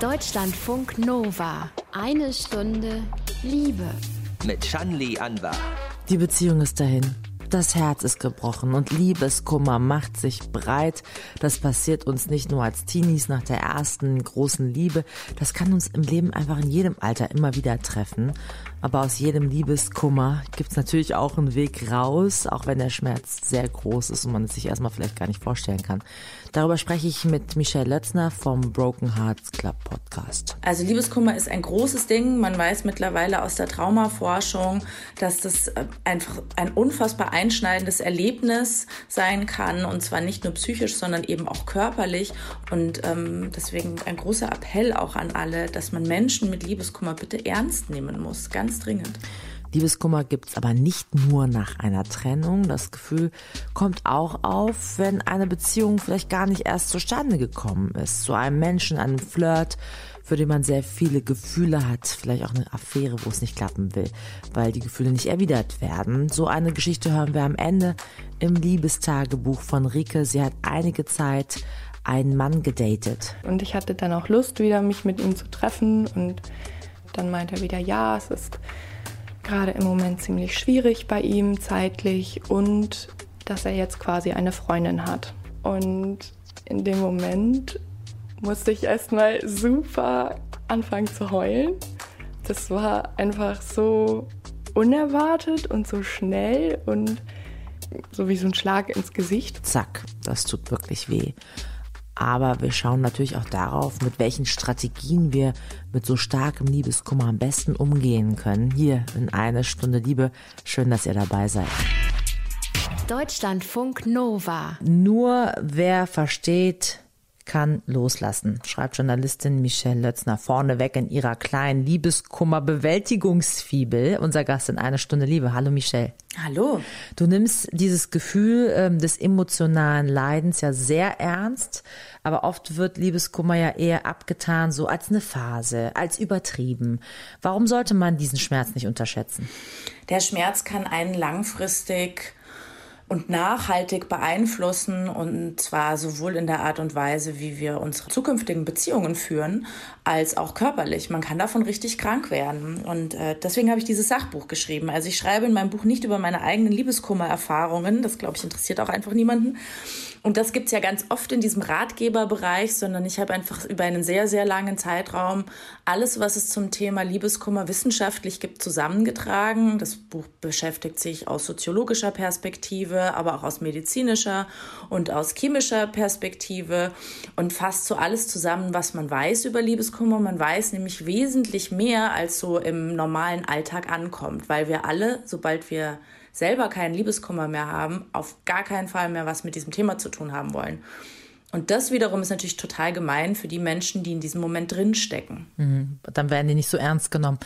Deutschlandfunk Nova. Eine Stunde Liebe. Mit Shanli Anwar. Die Beziehung ist dahin. Das Herz ist gebrochen und Liebeskummer macht sich breit. Das passiert uns nicht nur als Teenies nach der ersten großen Liebe. Das kann uns im Leben einfach in jedem Alter immer wieder treffen. Aber aus jedem Liebeskummer gibt es natürlich auch einen Weg raus, auch wenn der Schmerz sehr groß ist und man es sich erstmal vielleicht gar nicht vorstellen kann. Darüber spreche ich mit Michelle Lötzner vom Broken Hearts Club Podcast. Also Liebeskummer ist ein großes Ding. Man weiß mittlerweile aus der Traumaforschung, dass das äh, einfach ein unfassbar einschneidendes Erlebnis sein kann und zwar nicht nur psychisch, sondern eben auch körperlich. Und ähm, deswegen ein großer Appell auch an alle, dass man Menschen mit Liebeskummer bitte ernst nehmen muss. Ganz ganz dringend. Liebeskummer gibt es aber nicht nur nach einer Trennung. Das Gefühl kommt auch auf, wenn eine Beziehung vielleicht gar nicht erst zustande gekommen ist. Zu einem Menschen, einem Flirt, für den man sehr viele Gefühle hat. Vielleicht auch eine Affäre, wo es nicht klappen will, weil die Gefühle nicht erwidert werden. So eine Geschichte hören wir am Ende im Liebestagebuch von Rike. Sie hat einige Zeit einen Mann gedatet. Und ich hatte dann auch Lust, wieder mich mit ihm zu treffen und dann meint er wieder, ja, es ist gerade im Moment ziemlich schwierig bei ihm zeitlich und dass er jetzt quasi eine Freundin hat. Und in dem Moment musste ich erstmal super anfangen zu heulen. Das war einfach so unerwartet und so schnell und so wie so ein Schlag ins Gesicht. Zack, das tut wirklich weh. Aber wir schauen natürlich auch darauf, mit welchen Strategien wir mit so starkem Liebeskummer am besten umgehen können. Hier in eine Stunde Liebe. Schön, dass ihr dabei seid. Deutschlandfunk Nova. Nur wer versteht, kann loslassen, schreibt Journalistin Michelle Lötzner vorneweg in ihrer kleinen Liebeskummer-Bewältigungsfibel. Unser Gast in einer Stunde Liebe. Hallo Michelle. Hallo. Du nimmst dieses Gefühl ähm, des emotionalen Leidens ja sehr ernst, aber oft wird Liebeskummer ja eher abgetan, so als eine Phase, als übertrieben. Warum sollte man diesen Schmerz nicht unterschätzen? Der Schmerz kann einen langfristig und nachhaltig beeinflussen und zwar sowohl in der Art und Weise, wie wir unsere zukünftigen Beziehungen führen, als auch körperlich. Man kann davon richtig krank werden und äh, deswegen habe ich dieses Sachbuch geschrieben. Also ich schreibe in meinem Buch nicht über meine eigenen Liebeskummererfahrungen, das glaube ich interessiert auch einfach niemanden, und das gibt's ja ganz oft in diesem Ratgeberbereich, sondern ich habe einfach über einen sehr, sehr langen Zeitraum alles, was es zum Thema Liebeskummer wissenschaftlich gibt, zusammengetragen. Das Buch beschäftigt sich aus soziologischer Perspektive, aber auch aus medizinischer und aus chemischer Perspektive und fasst so alles zusammen, was man weiß über Liebeskummer. Man weiß nämlich wesentlich mehr, als so im normalen Alltag ankommt, weil wir alle, sobald wir selber keinen Liebeskummer mehr haben, auf gar keinen Fall mehr was mit diesem Thema zu tun haben wollen. Und das wiederum ist natürlich total gemein für die Menschen, die in diesem Moment drinstecken. Mhm. Dann werden die nicht so ernst genommen.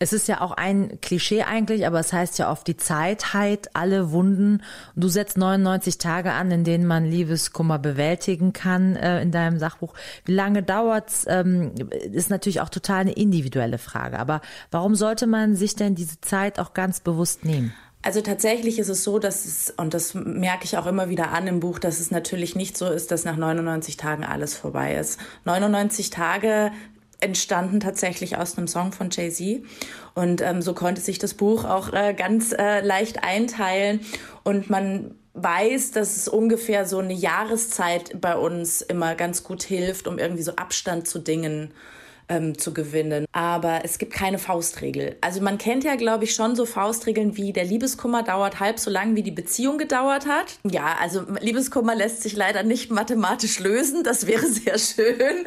Es ist ja auch ein Klischee eigentlich, aber es heißt ja oft, die Zeit heilt alle Wunden. Und du setzt 99 Tage an, in denen man Liebeskummer bewältigen kann äh, in deinem Sachbuch. Wie lange dauert's? Ähm, ist natürlich auch total eine individuelle Frage. Aber warum sollte man sich denn diese Zeit auch ganz bewusst nehmen? Also tatsächlich ist es so, dass es, und das merke ich auch immer wieder an im Buch, dass es natürlich nicht so ist, dass nach 99 Tagen alles vorbei ist. 99 Tage entstanden tatsächlich aus einem Song von Jay-Z. Und ähm, so konnte sich das Buch auch äh, ganz äh, leicht einteilen. Und man weiß, dass es ungefähr so eine Jahreszeit bei uns immer ganz gut hilft, um irgendwie so Abstand zu Dingen ähm, zu gewinnen. Aber es gibt keine Faustregel. Also man kennt ja, glaube ich, schon so Faustregeln wie der Liebeskummer dauert halb so lang, wie die Beziehung gedauert hat. Ja, also Liebeskummer lässt sich leider nicht mathematisch lösen. Das wäre sehr schön.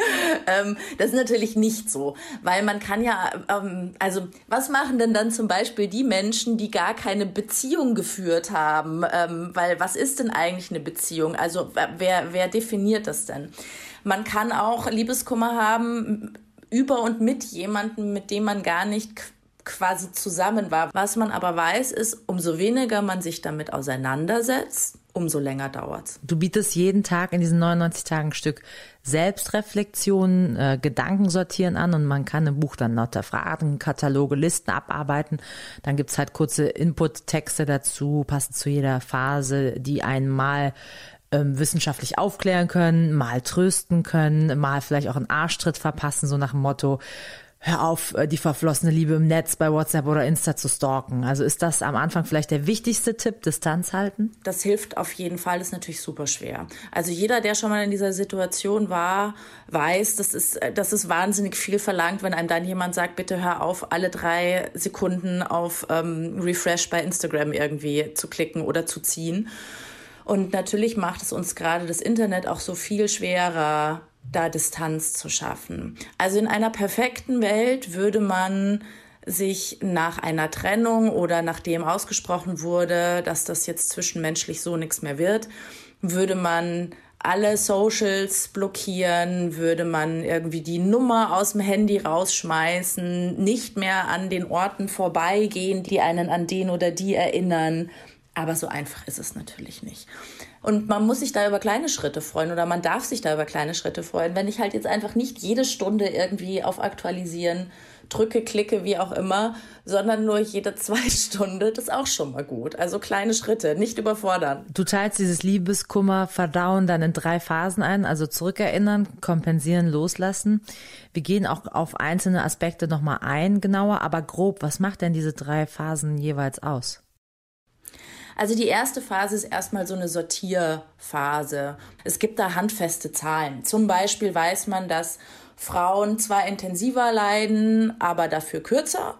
Ähm, das ist natürlich nicht so, weil man kann ja, ähm, also was machen denn dann zum Beispiel die Menschen, die gar keine Beziehung geführt haben? Ähm, weil was ist denn eigentlich eine Beziehung? Also wer, wer definiert das denn? Man kann auch Liebeskummer haben über und mit jemandem, mit dem man gar nicht quasi zusammen war. Was man aber weiß, ist, umso weniger man sich damit auseinandersetzt, umso länger dauert's. Du bietest jeden Tag in diesen 99 Tagen Stück Selbstreflexion, äh, Gedanken sortieren an und man kann im Buch dann lauter Fragen, Kataloge, Listen abarbeiten. Dann gibt's halt kurze Input-Texte dazu, passend zu jeder Phase, die einmal ähm, wissenschaftlich aufklären können, mal trösten können, mal vielleicht auch einen Arschtritt verpassen, so nach dem Motto, hör auf, äh, die verflossene Liebe im Netz bei WhatsApp oder Insta zu stalken. Also ist das am Anfang vielleicht der wichtigste Tipp, Distanz halten? Das hilft auf jeden Fall, ist natürlich super schwer. Also jeder, der schon mal in dieser Situation war, weiß, das ist, das ist wahnsinnig viel verlangt, wenn einem dann jemand sagt, bitte hör auf, alle drei Sekunden auf ähm, Refresh bei Instagram irgendwie zu klicken oder zu ziehen. Und natürlich macht es uns gerade das Internet auch so viel schwerer, da Distanz zu schaffen. Also in einer perfekten Welt würde man sich nach einer Trennung oder nachdem ausgesprochen wurde, dass das jetzt zwischenmenschlich so nichts mehr wird, würde man alle Socials blockieren, würde man irgendwie die Nummer aus dem Handy rausschmeißen, nicht mehr an den Orten vorbeigehen, die einen an den oder die erinnern. Aber so einfach ist es natürlich nicht. Und man muss sich da über kleine Schritte freuen oder man darf sich da über kleine Schritte freuen. Wenn ich halt jetzt einfach nicht jede Stunde irgendwie auf Aktualisieren drücke, klicke, wie auch immer, sondern nur jede zwei Stunden, das ist auch schon mal gut. Also kleine Schritte, nicht überfordern. Du teilst dieses Liebeskummer, Verdauen dann in drei Phasen ein, also zurückerinnern, kompensieren, loslassen. Wir gehen auch auf einzelne Aspekte nochmal ein, genauer, aber grob, was macht denn diese drei Phasen jeweils aus? Also die erste Phase ist erstmal so eine Sortierphase. Es gibt da handfeste Zahlen. Zum Beispiel weiß man, dass Frauen zwar intensiver leiden, aber dafür kürzer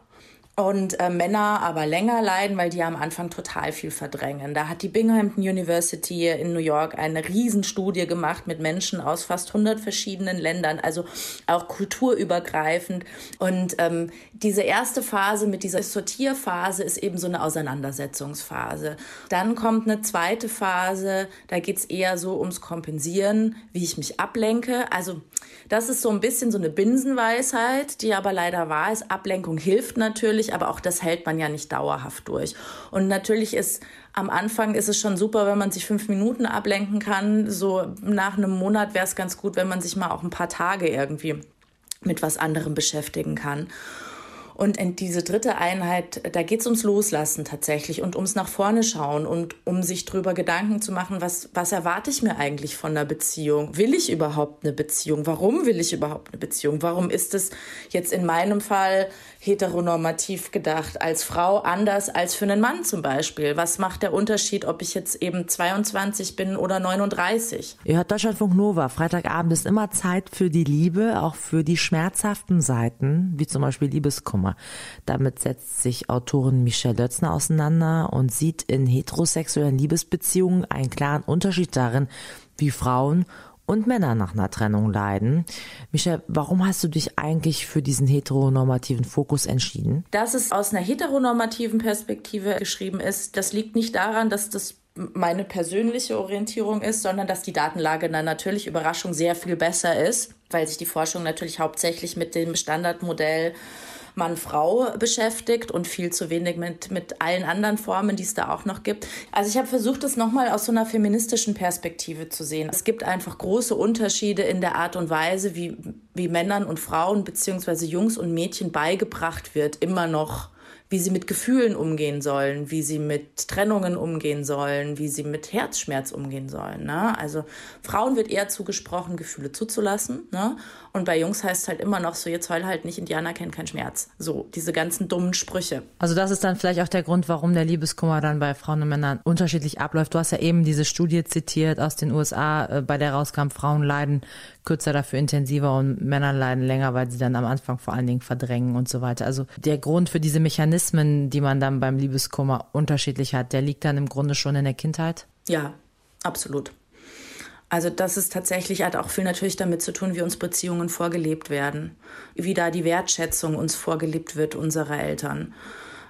und äh, Männer aber länger leiden, weil die am Anfang total viel verdrängen. Da hat die Binghamton University in New York eine Riesenstudie gemacht mit Menschen aus fast 100 verschiedenen Ländern, also auch kulturübergreifend. Und ähm, diese erste Phase mit dieser Sortierphase ist eben so eine Auseinandersetzungsphase. Dann kommt eine zweite Phase, da geht's eher so ums Kompensieren, wie ich mich ablenke. Also das ist so ein bisschen so eine Binsenweisheit, die aber leider wahr ist. Ablenkung hilft natürlich, aber auch das hält man ja nicht dauerhaft durch. Und natürlich ist am Anfang ist es schon super, wenn man sich fünf Minuten ablenken kann. So nach einem Monat wäre es ganz gut, wenn man sich mal auch ein paar Tage irgendwie mit was anderem beschäftigen kann. Und diese dritte Einheit, da geht es ums Loslassen tatsächlich und ums nach vorne schauen und um sich drüber Gedanken zu machen, was, was erwarte ich mir eigentlich von einer Beziehung? Will ich überhaupt eine Beziehung? Warum will ich überhaupt eine Beziehung? Warum ist es jetzt in meinem Fall heteronormativ gedacht, als Frau anders als für einen Mann zum Beispiel? Was macht der Unterschied, ob ich jetzt eben 22 bin oder 39? Ihr hört Deutschlandfunk Nova. Freitagabend ist immer Zeit für die Liebe, auch für die schmerzhaften Seiten, wie zum Beispiel Liebeskummer. Liebeskummer. Damit setzt sich Autorin Michelle Lötzner auseinander und sieht in heterosexuellen Liebesbeziehungen einen klaren Unterschied darin, wie Frauen und Männer nach einer Trennung leiden. Michelle, warum hast du dich eigentlich für diesen heteronormativen Fokus entschieden? Dass es aus einer heteronormativen Perspektive geschrieben ist, das liegt nicht daran, dass das meine persönliche Orientierung ist, sondern dass die Datenlage dann natürlich Überraschung sehr viel besser ist, weil sich die Forschung natürlich hauptsächlich mit dem Standardmodell Mann-Frau beschäftigt und viel zu wenig mit, mit allen anderen Formen, die es da auch noch gibt. Also ich habe versucht, das nochmal aus so einer feministischen Perspektive zu sehen. Es gibt einfach große Unterschiede in der Art und Weise, wie, wie Männern und Frauen beziehungsweise Jungs und Mädchen beigebracht wird, immer noch wie sie mit Gefühlen umgehen sollen, wie sie mit Trennungen umgehen sollen, wie sie mit Herzschmerz umgehen sollen. Ne? Also Frauen wird eher zugesprochen, Gefühle zuzulassen. Ne? Und bei Jungs heißt es halt immer noch so, jetzt heul halt nicht, Indianer kennt keinen Schmerz. So, diese ganzen dummen Sprüche. Also das ist dann vielleicht auch der Grund, warum der Liebeskummer dann bei Frauen und Männern unterschiedlich abläuft. Du hast ja eben diese Studie zitiert aus den USA, äh, bei der rauskam, Frauen leiden kürzer, dafür intensiver und Männer leiden länger, weil sie dann am Anfang vor allen Dingen verdrängen und so weiter. Also der Grund für diese Mechanismen, die man dann beim Liebeskummer unterschiedlich hat, der liegt dann im Grunde schon in der Kindheit? Ja, absolut. Also das ist tatsächlich, hat auch viel natürlich damit zu tun, wie uns Beziehungen vorgelebt werden, wie da die Wertschätzung uns vorgelebt wird unserer Eltern,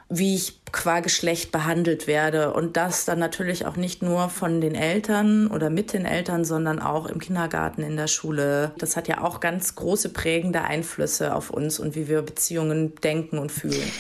wie ich qua Geschlecht behandelt werde und das dann natürlich auch nicht nur von den Eltern oder mit den Eltern, sondern auch im Kindergarten, in der Schule. Das hat ja auch ganz große prägende Einflüsse auf uns und wie wir Beziehungen denken und fühlen.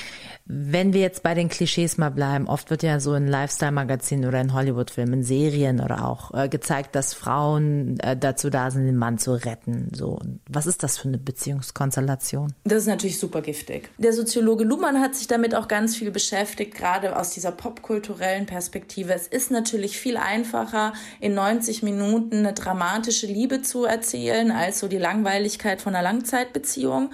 Wenn wir jetzt bei den Klischees mal bleiben, oft wird ja so in Lifestyle-Magazinen oder in Hollywood-Filmen, Serien oder auch äh, gezeigt, dass Frauen äh, dazu da sind, den Mann zu retten. So, was ist das für eine Beziehungskonstellation? Das ist natürlich super giftig. Der Soziologe Luhmann hat sich damit auch ganz viel beschäftigt, gerade aus dieser popkulturellen Perspektive. Es ist natürlich viel einfacher, in 90 Minuten eine dramatische Liebe zu erzählen, als so die Langweiligkeit von einer Langzeitbeziehung.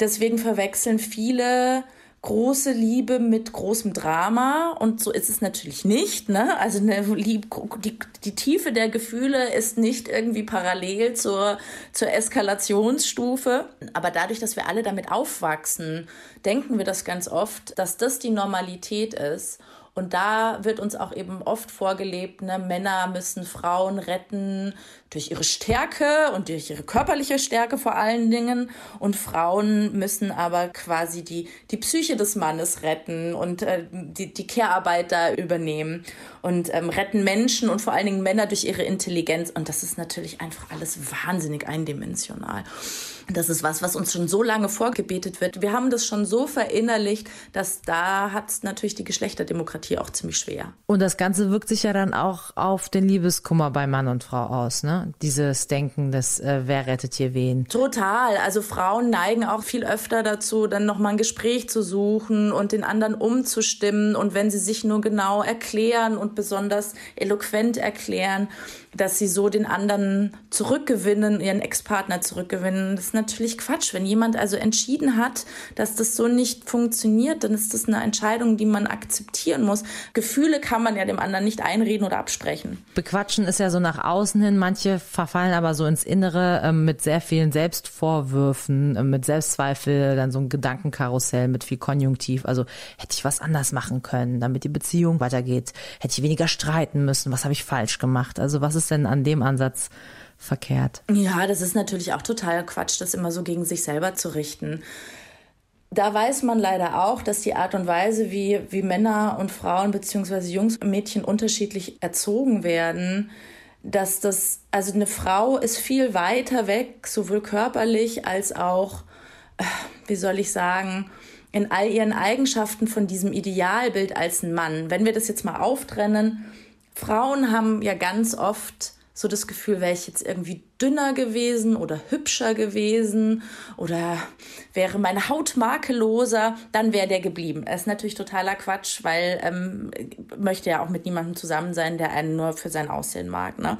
Deswegen verwechseln viele große Liebe mit großem Drama und so ist es natürlich nicht. Ne? Also eine Lieb die, die Tiefe der Gefühle ist nicht irgendwie parallel zur, zur Eskalationsstufe. Aber dadurch, dass wir alle damit aufwachsen, denken wir das ganz oft, dass das die Normalität ist. Und da wird uns auch eben oft vorgelebt, ne, Männer müssen Frauen retten durch ihre Stärke und durch ihre körperliche Stärke vor allen Dingen. Und Frauen müssen aber quasi die, die Psyche des Mannes retten und äh, die, die Care-Arbeit da übernehmen und ähm, retten Menschen und vor allen Dingen Männer durch ihre Intelligenz. Und das ist natürlich einfach alles wahnsinnig eindimensional. Das ist was, was uns schon so lange vorgebetet wird. Wir haben das schon so verinnerlicht, dass da hat es natürlich die Geschlechterdemokratie auch ziemlich schwer. Und das Ganze wirkt sich ja dann auch auf den Liebeskummer bei Mann und Frau aus, ne? Dieses Denken, das äh, wer rettet hier wen? Total. Also Frauen neigen auch viel öfter dazu, dann nochmal ein Gespräch zu suchen und den anderen umzustimmen. Und wenn sie sich nur genau erklären und besonders eloquent erklären, dass sie so den anderen zurückgewinnen, ihren Ex-Partner zurückgewinnen. Das ist natürlich Quatsch. Wenn jemand also entschieden hat, dass das so nicht funktioniert, dann ist das eine Entscheidung, die man akzeptieren muss. Gefühle kann man ja dem anderen nicht einreden oder absprechen. Bequatschen ist ja so nach außen hin. Manche verfallen aber so ins Innere äh, mit sehr vielen Selbstvorwürfen, äh, mit Selbstzweifel, dann so ein Gedankenkarussell mit viel Konjunktiv. Also hätte ich was anders machen können, damit die Beziehung weitergeht? Hätte ich weniger streiten müssen? Was habe ich falsch gemacht? Also was ist ist denn an dem Ansatz verkehrt? Ja, das ist natürlich auch total Quatsch, das immer so gegen sich selber zu richten. Da weiß man leider auch, dass die Art und Weise, wie, wie Männer und Frauen beziehungsweise Jungs und Mädchen unterschiedlich erzogen werden, dass das, also eine Frau ist viel weiter weg, sowohl körperlich als auch, äh, wie soll ich sagen, in all ihren Eigenschaften von diesem Idealbild als ein Mann. Wenn wir das jetzt mal auftrennen, Frauen haben ja ganz oft so das Gefühl, wäre ich jetzt irgendwie dünner gewesen oder hübscher gewesen oder wäre meine Haut makelloser, dann wäre der geblieben. Das ist natürlich totaler Quatsch, weil ähm, möchte ja auch mit niemandem zusammen sein, der einen nur für sein Aussehen mag. Ne?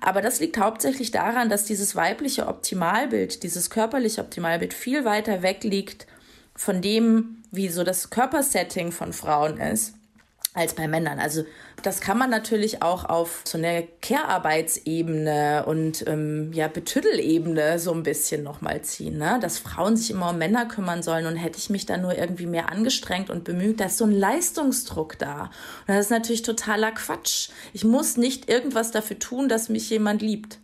Aber das liegt hauptsächlich daran, dass dieses weibliche Optimalbild, dieses körperliche Optimalbild viel weiter weg liegt von dem, wie so das Körpersetting von Frauen ist als bei Männern. Also das kann man natürlich auch auf so einer Care-Arbeitsebene und ähm, ja Betüttelebene so ein bisschen nochmal ziehen, ne? dass Frauen sich immer um Männer kümmern sollen und hätte ich mich da nur irgendwie mehr angestrengt und bemüht, da ist so ein Leistungsdruck da. Und das ist natürlich totaler Quatsch. Ich muss nicht irgendwas dafür tun, dass mich jemand liebt.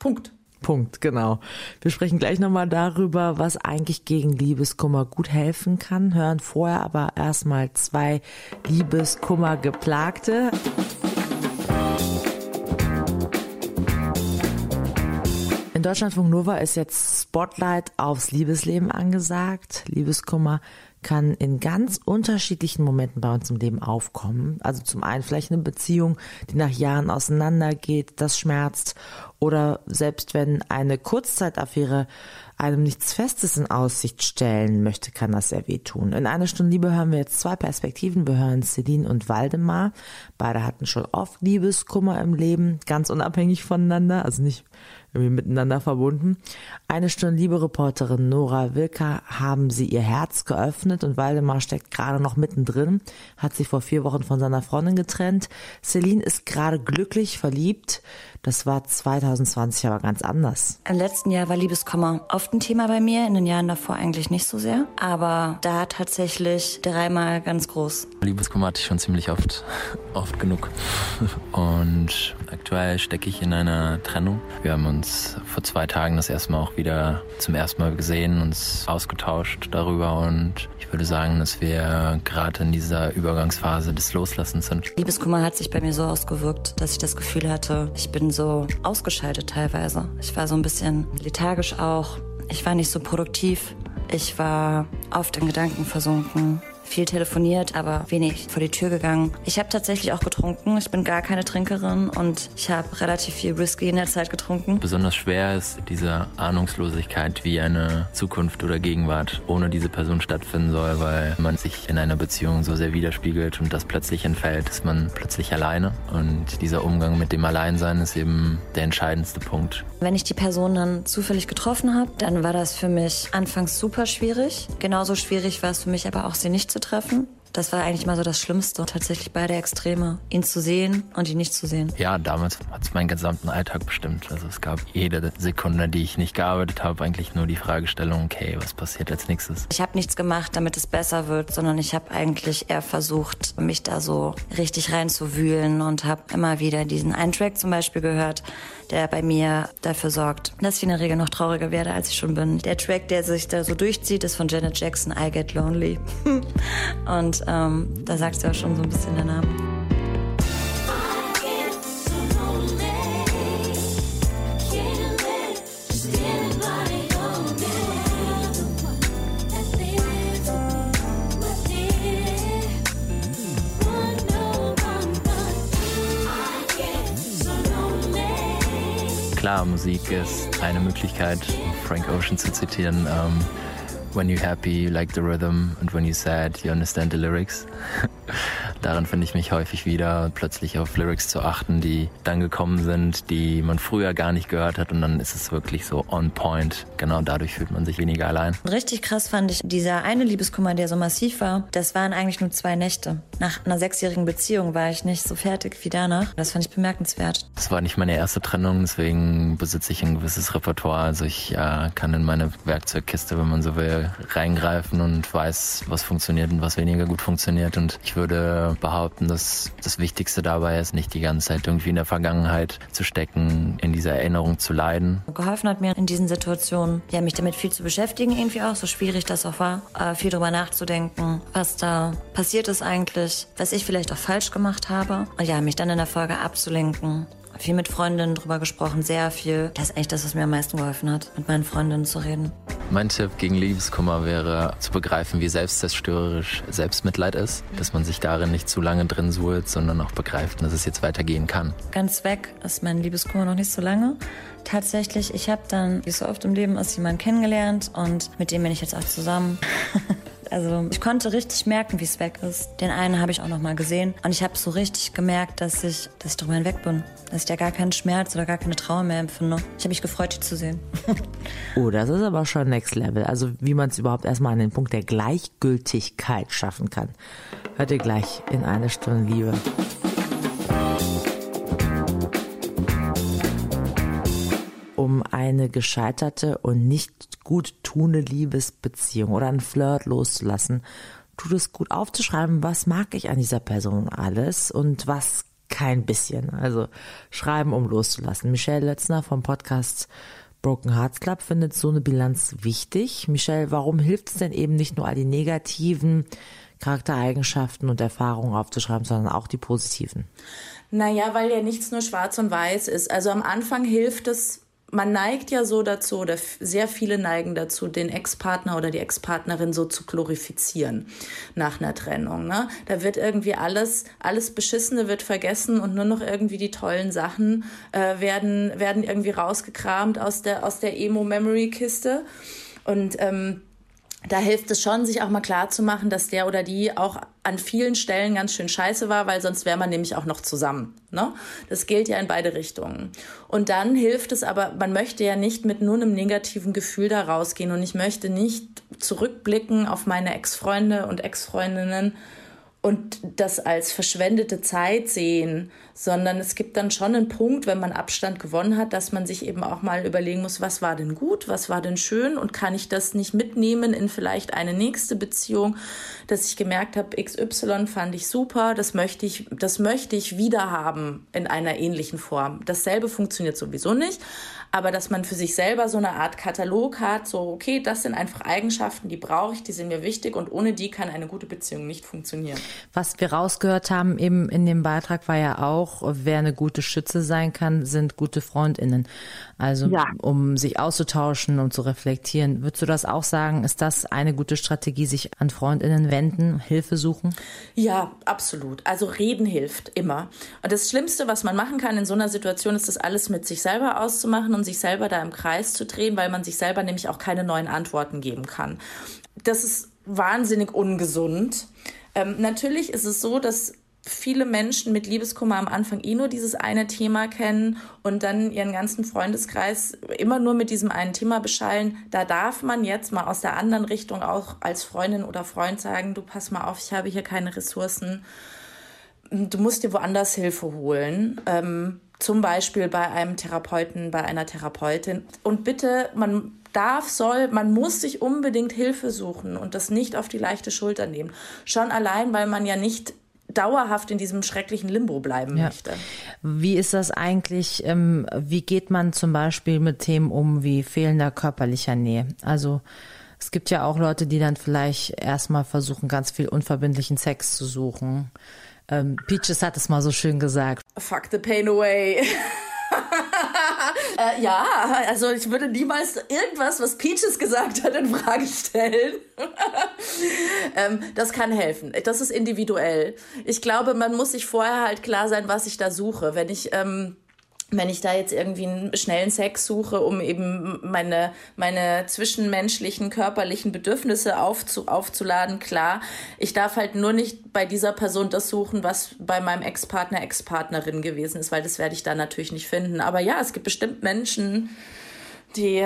Punkt. Punkt, genau. Wir sprechen gleich nochmal darüber, was eigentlich gegen Liebeskummer gut helfen kann, hören vorher aber erstmal zwei Liebeskummer geplagte. In Deutschlandfunk Nova ist jetzt Spotlight aufs Liebesleben angesagt. Liebeskummer kann in ganz unterschiedlichen Momenten bei uns im Leben aufkommen. Also zum einen vielleicht eine Beziehung, die nach Jahren auseinandergeht, das schmerzt. Oder selbst wenn eine Kurzzeitaffäre einem nichts Festes in Aussicht stellen möchte, kann das sehr wehtun. In einer Stunde Liebe hören wir jetzt zwei Perspektiven. Wir hören Celine und Waldemar. Beide hatten schon oft Liebeskummer im Leben, ganz unabhängig voneinander, also nicht irgendwie miteinander verbunden. Eine Stunde liebe Reporterin Nora Wilker haben sie ihr Herz geöffnet und Waldemar steckt gerade noch mittendrin, hat sich vor vier Wochen von seiner Freundin getrennt. Celine ist gerade glücklich verliebt. Das war 2020 aber ganz anders. Im letzten Jahr war Liebeskummer oft ein Thema bei mir, in den Jahren davor eigentlich nicht so sehr. Aber da tatsächlich dreimal ganz groß. Liebeskummer hatte ich schon ziemlich oft, oft genug. Und aktuell stecke ich in einer Trennung. Wir haben uns vor zwei Tagen das erste Mal auch wieder zum ersten Mal gesehen, uns ausgetauscht darüber und ich würde sagen, dass wir gerade in dieser Übergangsphase des Loslassens sind. Liebeskummer hat sich bei mir so ausgewirkt, dass ich das Gefühl hatte, ich bin so ausgeschaltet teilweise. Ich war so ein bisschen lethargisch auch. Ich war nicht so produktiv. Ich war oft in Gedanken versunken viel telefoniert, aber wenig vor die Tür gegangen. Ich habe tatsächlich auch getrunken. Ich bin gar keine Trinkerin und ich habe relativ viel Whisky in der Zeit getrunken. Besonders schwer ist diese Ahnungslosigkeit, wie eine Zukunft oder Gegenwart ohne diese Person stattfinden soll, weil man sich in einer Beziehung so sehr widerspiegelt und das plötzlich entfällt, ist man plötzlich alleine. Und dieser Umgang mit dem Alleinsein ist eben der entscheidendste Punkt. Wenn ich die Person dann zufällig getroffen habe, dann war das für mich anfangs super schwierig. Genauso schwierig war es für mich aber auch, sie nicht treffen. Das war eigentlich mal so das Schlimmste, tatsächlich beide Extreme. Ihn zu sehen und ihn nicht zu sehen. Ja, damals hat es meinen gesamten Alltag bestimmt. Also es gab jede Sekunde, die ich nicht gearbeitet habe, eigentlich nur die Fragestellung, okay, was passiert als nächstes? Ich habe nichts gemacht, damit es besser wird, sondern ich habe eigentlich eher versucht, mich da so richtig reinzuwühlen und habe immer wieder diesen einen Track zum Beispiel gehört, der bei mir dafür sorgt, dass ich in der Regel noch trauriger werde, als ich schon bin. Der Track, der sich da so durchzieht, ist von Janet Jackson, I Get Lonely. und ähm, da sagst du ja schon so ein bisschen der Name. Klar, Musik ist eine Möglichkeit, Frank Ocean zu zitieren. Um, when you're happy, you like the rhythm, and when you're sad, you understand the lyrics. Daran finde ich mich häufig wieder, plötzlich auf Lyrics zu achten, die dann gekommen sind, die man früher gar nicht gehört hat und dann ist es wirklich so on point. Genau dadurch fühlt man sich weniger allein. Richtig krass fand ich dieser eine Liebeskummer, der so massiv war. Das waren eigentlich nur zwei Nächte. Nach einer sechsjährigen Beziehung war ich nicht so fertig wie danach. Das fand ich bemerkenswert. Das war nicht meine erste Trennung, deswegen besitze ich ein gewisses Repertoire. Also ich äh, kann in meine Werkzeugkiste, wenn man so will, reingreifen und weiß, was funktioniert und was weniger gut funktioniert. Und ich würde behaupten, dass das Wichtigste dabei ist, nicht die ganze Zeit irgendwie in der Vergangenheit zu stecken, in dieser Erinnerung zu leiden. Geholfen hat mir in diesen Situationen, ja, mich damit viel zu beschäftigen, irgendwie auch, so schwierig das auch war, äh, viel drüber nachzudenken, was da passiert ist eigentlich, was ich vielleicht auch falsch gemacht habe. Und ja, mich dann in der Folge abzulenken viel mit Freundinnen drüber gesprochen, sehr viel. Das ist eigentlich das, was mir am meisten geholfen hat, mit meinen Freundinnen zu reden. Mein Tipp gegen Liebeskummer wäre zu begreifen, wie selbstzerstörerisch Selbstmitleid ist, dass man sich darin nicht zu lange drin suhlt, sondern auch begreift, dass es jetzt weitergehen kann. Ganz weg ist mein Liebeskummer noch nicht so lange. Tatsächlich, ich habe dann, wie so oft im Leben ist, jemanden kennengelernt und mit dem bin ich jetzt auch zusammen. Also ich konnte richtig merken, wie es weg ist. Den einen habe ich auch noch mal gesehen und ich habe so richtig gemerkt, dass ich, dass ich drüber hinweg bin, dass ich da gar keinen Schmerz oder gar keine Trauer mehr empfinde. Ich habe mich gefreut, die zu sehen. oh, das ist aber schon Next Level. Also wie man es überhaupt erstmal an den Punkt der Gleichgültigkeit schaffen kann. Hört ihr gleich in eine Stunde Liebe. Eine gescheiterte und nicht gut tuende Liebesbeziehung oder einen Flirt loszulassen, tut es gut aufzuschreiben, was mag ich an dieser Person alles und was kein bisschen. Also schreiben, um loszulassen. Michelle Lötzner vom Podcast Broken Hearts Club findet so eine Bilanz wichtig. Michelle, warum hilft es denn eben nicht nur all die negativen Charaktereigenschaften und Erfahrungen aufzuschreiben, sondern auch die positiven? Naja, weil ja nichts nur schwarz und weiß ist. Also am Anfang hilft es man neigt ja so dazu, oder sehr viele neigen dazu, den Ex-Partner oder die Ex-Partnerin so zu glorifizieren nach einer Trennung. Ne? Da wird irgendwie alles, alles Beschissene wird vergessen und nur noch irgendwie die tollen Sachen äh, werden, werden irgendwie rausgekramt aus der, aus der Emo-Memory-Kiste. Und ähm, da hilft es schon, sich auch mal klar zu machen, dass der oder die auch an vielen Stellen ganz schön scheiße war, weil sonst wäre man nämlich auch noch zusammen. Ne? Das gilt ja in beide Richtungen. Und dann hilft es aber, man möchte ja nicht mit nur einem negativen Gefühl da rausgehen und ich möchte nicht zurückblicken auf meine Ex-Freunde und Ex-Freundinnen und das als verschwendete Zeit sehen, sondern es gibt dann schon einen Punkt, wenn man Abstand gewonnen hat, dass man sich eben auch mal überlegen muss, was war denn gut, was war denn schön und kann ich das nicht mitnehmen in vielleicht eine nächste Beziehung, dass ich gemerkt habe, XY fand ich super, das möchte ich, das möchte ich wieder haben in einer ähnlichen Form. Dasselbe funktioniert sowieso nicht, aber dass man für sich selber so eine Art Katalog hat, so, okay, das sind einfach Eigenschaften, die brauche ich, die sind mir wichtig und ohne die kann eine gute Beziehung nicht funktionieren. Was wir rausgehört haben eben in dem Beitrag war ja auch, wer eine gute Schütze sein kann, sind gute Freundinnen. Also ja. um sich auszutauschen und zu reflektieren. Würdest du das auch sagen? Ist das eine gute Strategie, sich an Freundinnen wenden, Hilfe suchen? Ja, absolut. Also reden hilft immer. Und das Schlimmste, was man machen kann in so einer Situation, ist das alles mit sich selber auszumachen und sich selber da im Kreis zu drehen, weil man sich selber nämlich auch keine neuen Antworten geben kann. Das ist wahnsinnig ungesund. Ähm, natürlich ist es so, dass viele Menschen mit Liebeskummer am Anfang eh nur dieses eine Thema kennen und dann ihren ganzen Freundeskreis immer nur mit diesem einen Thema beschallen. Da darf man jetzt mal aus der anderen Richtung auch als Freundin oder Freund sagen, du pass mal auf, ich habe hier keine Ressourcen. Du musst dir woanders Hilfe holen. Ähm, zum Beispiel bei einem Therapeuten, bei einer Therapeutin. Und bitte, man darf, soll, man muss sich unbedingt Hilfe suchen und das nicht auf die leichte Schulter nehmen. Schon allein, weil man ja nicht dauerhaft in diesem schrecklichen Limbo bleiben ja. möchte. Wie ist das eigentlich? Ähm, wie geht man zum Beispiel mit Themen um wie fehlender körperlicher Nähe? Also es gibt ja auch Leute, die dann vielleicht erstmal versuchen, ganz viel unverbindlichen Sex zu suchen. Ähm, Peaches hat es mal so schön gesagt. Fuck the pain away. äh, ja, also ich würde niemals irgendwas, was Peaches gesagt hat, in Frage stellen. ähm, das kann helfen. Das ist individuell. Ich glaube, man muss sich vorher halt klar sein, was ich da suche. Wenn ich ähm, wenn ich da jetzt irgendwie einen schnellen Sex suche, um eben meine, meine zwischenmenschlichen, körperlichen Bedürfnisse aufzu, aufzuladen, klar. Ich darf halt nur nicht bei dieser Person das suchen, was bei meinem Ex-Partner, Ex-Partnerin gewesen ist, weil das werde ich da natürlich nicht finden. Aber ja, es gibt bestimmt Menschen, die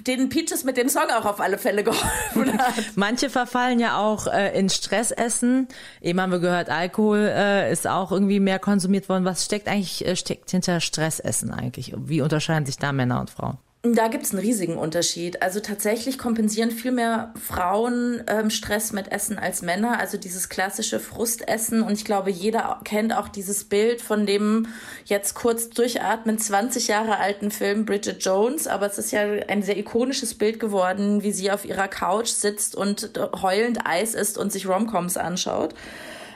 denen Peaches mit dem Song auch auf alle Fälle geholfen hat. Manche verfallen ja auch äh, in Stressessen. Eben haben wir gehört, Alkohol äh, ist auch irgendwie mehr konsumiert worden. Was steckt eigentlich äh, steckt hinter Stressessen eigentlich? Wie unterscheiden sich da Männer und Frauen? Da gibt es einen riesigen Unterschied. Also tatsächlich kompensieren viel mehr Frauen ähm, Stress mit Essen als Männer. Also dieses klassische Frustessen. Und ich glaube, jeder kennt auch dieses Bild von dem jetzt kurz durchatmen 20 Jahre alten Film Bridget Jones. Aber es ist ja ein sehr ikonisches Bild geworden, wie sie auf ihrer Couch sitzt und heulend Eis isst und sich Romcoms anschaut.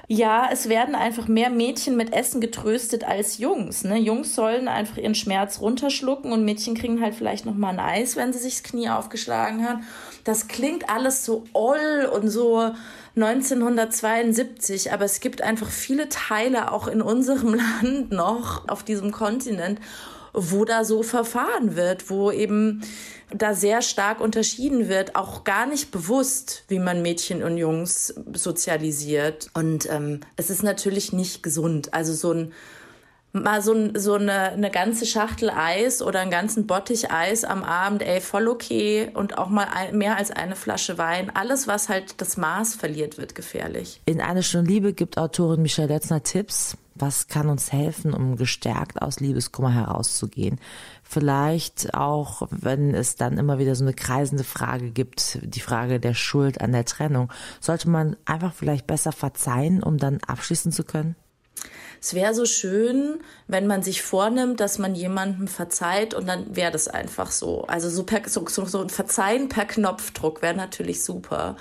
Ja, es werden einfach mehr Mädchen mit Essen getröstet als Jungs. Ne? Jungs sollen einfach ihren Schmerz runterschlucken und Mädchen kriegen halt vielleicht noch mal ein Eis, wenn sie sich das Knie aufgeschlagen haben. Das klingt alles so oll und so 1972, aber es gibt einfach viele Teile auch in unserem Land noch auf diesem Kontinent, wo da so verfahren wird, wo eben da sehr stark unterschieden wird, auch gar nicht bewusst, wie man Mädchen und Jungs sozialisiert. Und ähm, es ist natürlich nicht gesund. Also so ein mal so, so eine, eine ganze Schachtel Eis oder einen ganzen Bottich Eis am Abend, ey, voll okay. Und auch mal ein, mehr als eine Flasche Wein. Alles, was halt das Maß verliert, wird gefährlich. In Eine Stunde Liebe gibt Autorin Michelle Letzner Tipps. Was kann uns helfen, um gestärkt aus Liebeskummer herauszugehen? Vielleicht auch, wenn es dann immer wieder so eine kreisende Frage gibt, die Frage der Schuld an der Trennung, sollte man einfach vielleicht besser verzeihen, um dann abschließen zu können? Es wäre so schön, wenn man sich vornimmt, dass man jemandem verzeiht und dann wäre das einfach so. Also so, per, so, so, ein Verzeihen per Knopfdruck wäre natürlich super.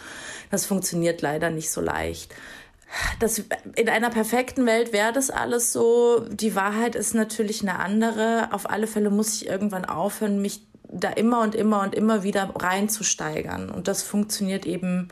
Das funktioniert leider nicht so leicht das, in einer perfekten Welt wäre das alles so. Die Wahrheit ist natürlich eine andere. Auf alle Fälle muss ich irgendwann aufhören, mich da immer und immer und immer wieder reinzusteigern. Und das funktioniert eben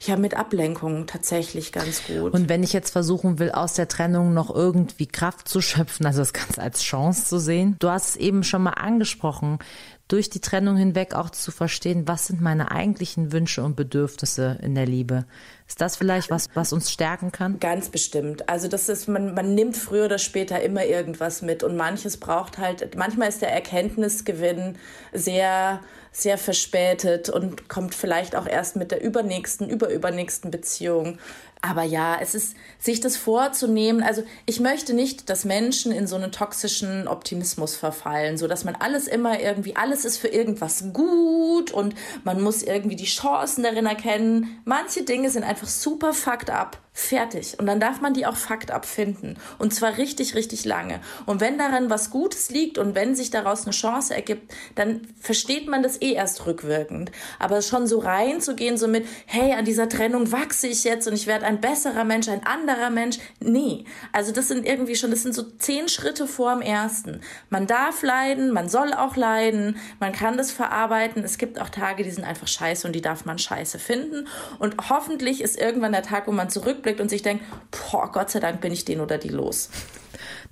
ja mit Ablenkung tatsächlich ganz gut. Und wenn ich jetzt versuchen will, aus der Trennung noch irgendwie Kraft zu schöpfen, also das Ganze als Chance zu sehen. Du hast es eben schon mal angesprochen, durch die Trennung hinweg auch zu verstehen, was sind meine eigentlichen Wünsche und Bedürfnisse in der Liebe. Ist das vielleicht was, was uns stärken kann? Ganz bestimmt. Also das ist, man, man nimmt früher oder später immer irgendwas mit und manches braucht halt, manchmal ist der Erkenntnisgewinn sehr, sehr verspätet und kommt vielleicht auch erst mit der übernächsten, überübernächsten Beziehung. Aber ja, es ist, sich das vorzunehmen. Also ich möchte nicht, dass Menschen in so einen toxischen Optimismus verfallen, so dass man alles immer irgendwie, alles ist für irgendwas gut und man muss irgendwie die Chancen darin erkennen. Manche Dinge sind einfach super fucked up Fertig. Und dann darf man die auch Fakt abfinden. Und zwar richtig, richtig lange. Und wenn daran was Gutes liegt und wenn sich daraus eine Chance ergibt, dann versteht man das eh erst rückwirkend. Aber schon so reinzugehen, so mit, hey, an dieser Trennung wachse ich jetzt und ich werde ein besserer Mensch, ein anderer Mensch. Nee. Also das sind irgendwie schon, das sind so zehn Schritte vor dem ersten. Man darf leiden, man soll auch leiden, man kann das verarbeiten. Es gibt auch Tage, die sind einfach scheiße und die darf man scheiße finden. Und hoffentlich ist irgendwann der Tag, wo man zurückblickt zurückblickt und sich denkt, boah, Gott sei Dank bin ich den oder die los.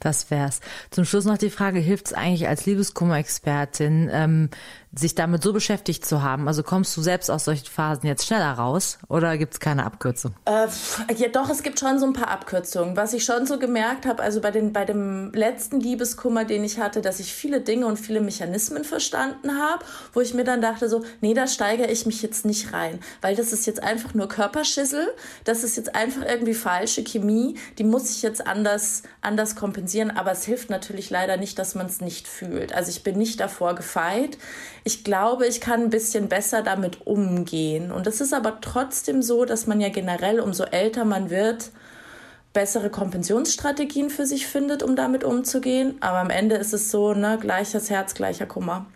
Das wär's. Zum Schluss noch die Frage, hilft es eigentlich als Liebeskummer-Expertin, ähm, sich damit so beschäftigt zu haben? Also kommst du selbst aus solchen Phasen jetzt schneller raus oder gibt es keine Abkürzung? Äh, ja, doch, es gibt schon so ein paar Abkürzungen. Was ich schon so gemerkt habe, also bei, den, bei dem letzten Liebeskummer, den ich hatte, dass ich viele Dinge und viele Mechanismen verstanden habe, wo ich mir dann dachte so, nee, da steigere ich mich jetzt nicht rein, weil das ist jetzt einfach nur Körperschissel, das ist jetzt einfach irgendwie falsche Chemie, die muss ich jetzt anders, anders kompensieren, aber es hilft natürlich leider nicht, dass man es nicht fühlt. Also ich bin nicht davor gefeit ich glaube, ich kann ein bisschen besser damit umgehen. Und es ist aber trotzdem so, dass man ja generell, umso älter man wird, bessere Kompensationsstrategien für sich findet, um damit umzugehen. Aber am Ende ist es so, ne, gleiches Herz, gleicher Kummer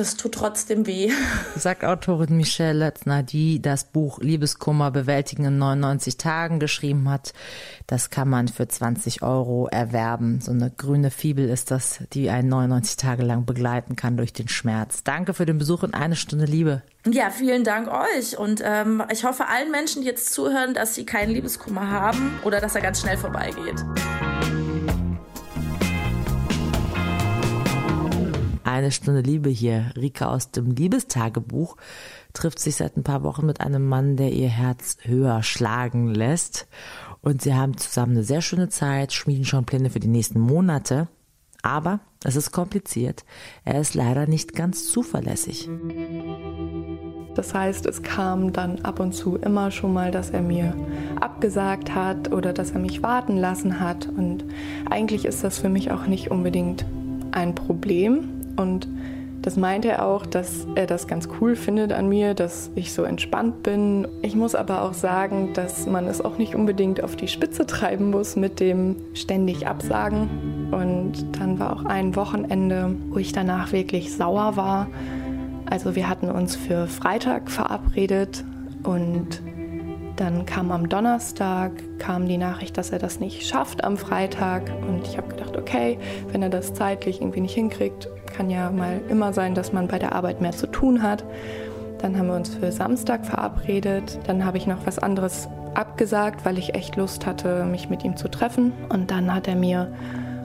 das tut trotzdem weh. Sagt Autorin Michelle Letzner, die das Buch Liebeskummer bewältigen in 99 Tagen geschrieben hat. Das kann man für 20 Euro erwerben. So eine grüne Fibel ist das, die einen 99 Tage lang begleiten kann durch den Schmerz. Danke für den Besuch in eine Stunde Liebe. Ja, vielen Dank euch. Und ähm, ich hoffe allen Menschen, die jetzt zuhören, dass sie keinen Liebeskummer haben oder dass er ganz schnell vorbeigeht. Eine Stunde Liebe hier. Rika aus dem Liebestagebuch trifft sich seit ein paar Wochen mit einem Mann, der ihr Herz höher schlagen lässt. Und sie haben zusammen eine sehr schöne Zeit, schmieden schon Pläne für die nächsten Monate. Aber es ist kompliziert. Er ist leider nicht ganz zuverlässig. Das heißt, es kam dann ab und zu immer schon mal, dass er mir abgesagt hat oder dass er mich warten lassen hat. Und eigentlich ist das für mich auch nicht unbedingt ein Problem, und das meint er auch, dass er das ganz cool findet an mir, dass ich so entspannt bin. Ich muss aber auch sagen, dass man es auch nicht unbedingt auf die Spitze treiben muss mit dem ständig Absagen. Und dann war auch ein Wochenende, wo ich danach wirklich sauer war. Also wir hatten uns für Freitag verabredet und dann kam am Donnerstag kam die Nachricht, dass er das nicht schafft am Freitag und ich habe gedacht, okay, wenn er das zeitlich irgendwie nicht hinkriegt, kann ja mal immer sein, dass man bei der Arbeit mehr zu tun hat. Dann haben wir uns für Samstag verabredet. Dann habe ich noch was anderes abgesagt, weil ich echt Lust hatte, mich mit ihm zu treffen. Und dann hat er mir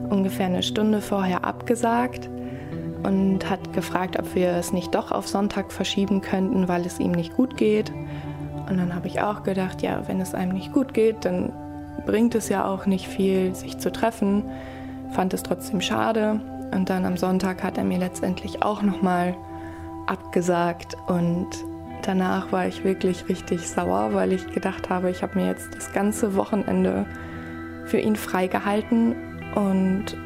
ungefähr eine Stunde vorher abgesagt und hat gefragt, ob wir es nicht doch auf Sonntag verschieben könnten, weil es ihm nicht gut geht. Und dann habe ich auch gedacht, ja, wenn es einem nicht gut geht, dann bringt es ja auch nicht viel, sich zu treffen. Fand es trotzdem schade. Und dann am Sonntag hat er mir letztendlich auch nochmal abgesagt. Und danach war ich wirklich richtig sauer, weil ich gedacht habe, ich habe mir jetzt das ganze Wochenende für ihn freigehalten und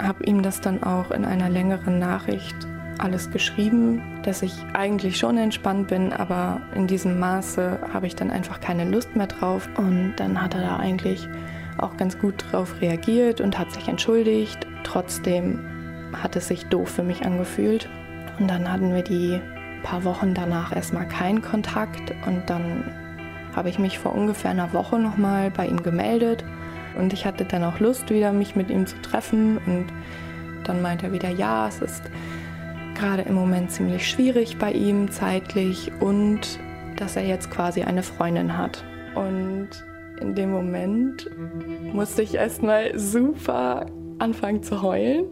habe ihm das dann auch in einer längeren Nachricht alles geschrieben, dass ich eigentlich schon entspannt bin, aber in diesem Maße habe ich dann einfach keine Lust mehr drauf. Und dann hat er da eigentlich auch ganz gut drauf reagiert und hat sich entschuldigt. Trotzdem hat es sich doof für mich angefühlt. Und dann hatten wir die paar Wochen danach erstmal keinen Kontakt und dann habe ich mich vor ungefähr einer Woche nochmal bei ihm gemeldet und ich hatte dann auch Lust wieder mich mit ihm zu treffen und dann meinte er wieder, ja, es ist gerade im Moment ziemlich schwierig bei ihm zeitlich und dass er jetzt quasi eine Freundin hat. Und in dem Moment musste ich erstmal super anfangen zu heulen.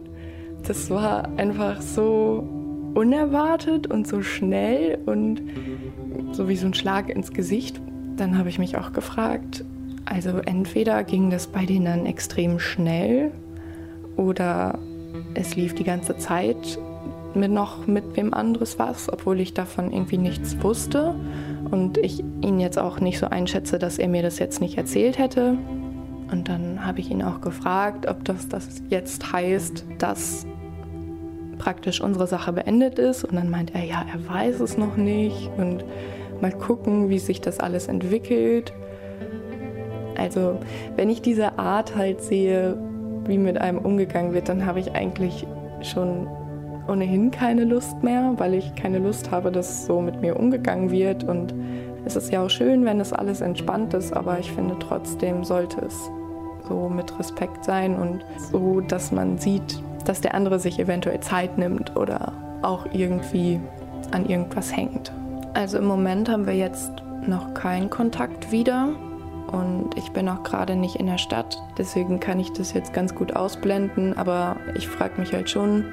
Das war einfach so unerwartet und so schnell und so wie so ein Schlag ins Gesicht. Dann habe ich mich auch gefragt, also entweder ging das bei denen dann extrem schnell oder es lief die ganze Zeit mit noch mit wem anderes was, obwohl ich davon irgendwie nichts wusste und ich ihn jetzt auch nicht so einschätze, dass er mir das jetzt nicht erzählt hätte. Und dann habe ich ihn auch gefragt, ob das, das jetzt heißt, dass praktisch unsere Sache beendet ist. Und dann meint er, ja, er weiß es noch nicht und mal gucken, wie sich das alles entwickelt. Also wenn ich diese Art halt sehe, wie mit einem umgegangen wird, dann habe ich eigentlich schon ohnehin keine Lust mehr, weil ich keine Lust habe, dass so mit mir umgegangen wird. Und es ist ja auch schön, wenn es alles entspannt ist, aber ich finde trotzdem sollte es so mit Respekt sein und so, dass man sieht, dass der andere sich eventuell Zeit nimmt oder auch irgendwie an irgendwas hängt. Also im Moment haben wir jetzt noch keinen Kontakt wieder und ich bin auch gerade nicht in der Stadt, deswegen kann ich das jetzt ganz gut ausblenden, aber ich frage mich halt schon,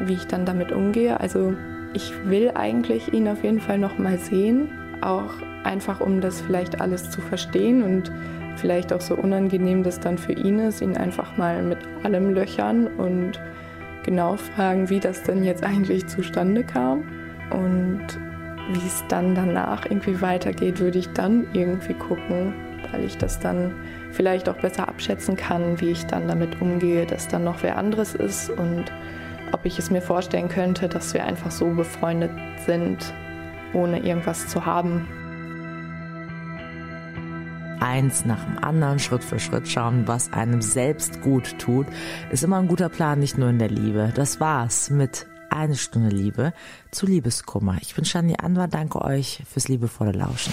wie ich dann damit umgehe. Also ich will eigentlich ihn auf jeden Fall noch mal sehen, auch einfach um das vielleicht alles zu verstehen und vielleicht auch so unangenehm das dann für ihn ist, ihn einfach mal mit allem löchern und genau fragen, wie das denn jetzt eigentlich zustande kam und wie es dann danach irgendwie weitergeht, würde ich dann irgendwie gucken, weil ich das dann vielleicht auch besser abschätzen kann, wie ich dann damit umgehe, dass dann noch wer anderes ist und ob ich es mir vorstellen könnte, dass wir einfach so befreundet sind, ohne irgendwas zu haben. Eins nach dem anderen, Schritt für Schritt schauen, was einem selbst gut tut, ist immer ein guter Plan, nicht nur in der Liebe. Das war's mit eine Stunde Liebe zu Liebeskummer. Ich bin Shani Anwar, danke euch fürs liebevolle Lauschen.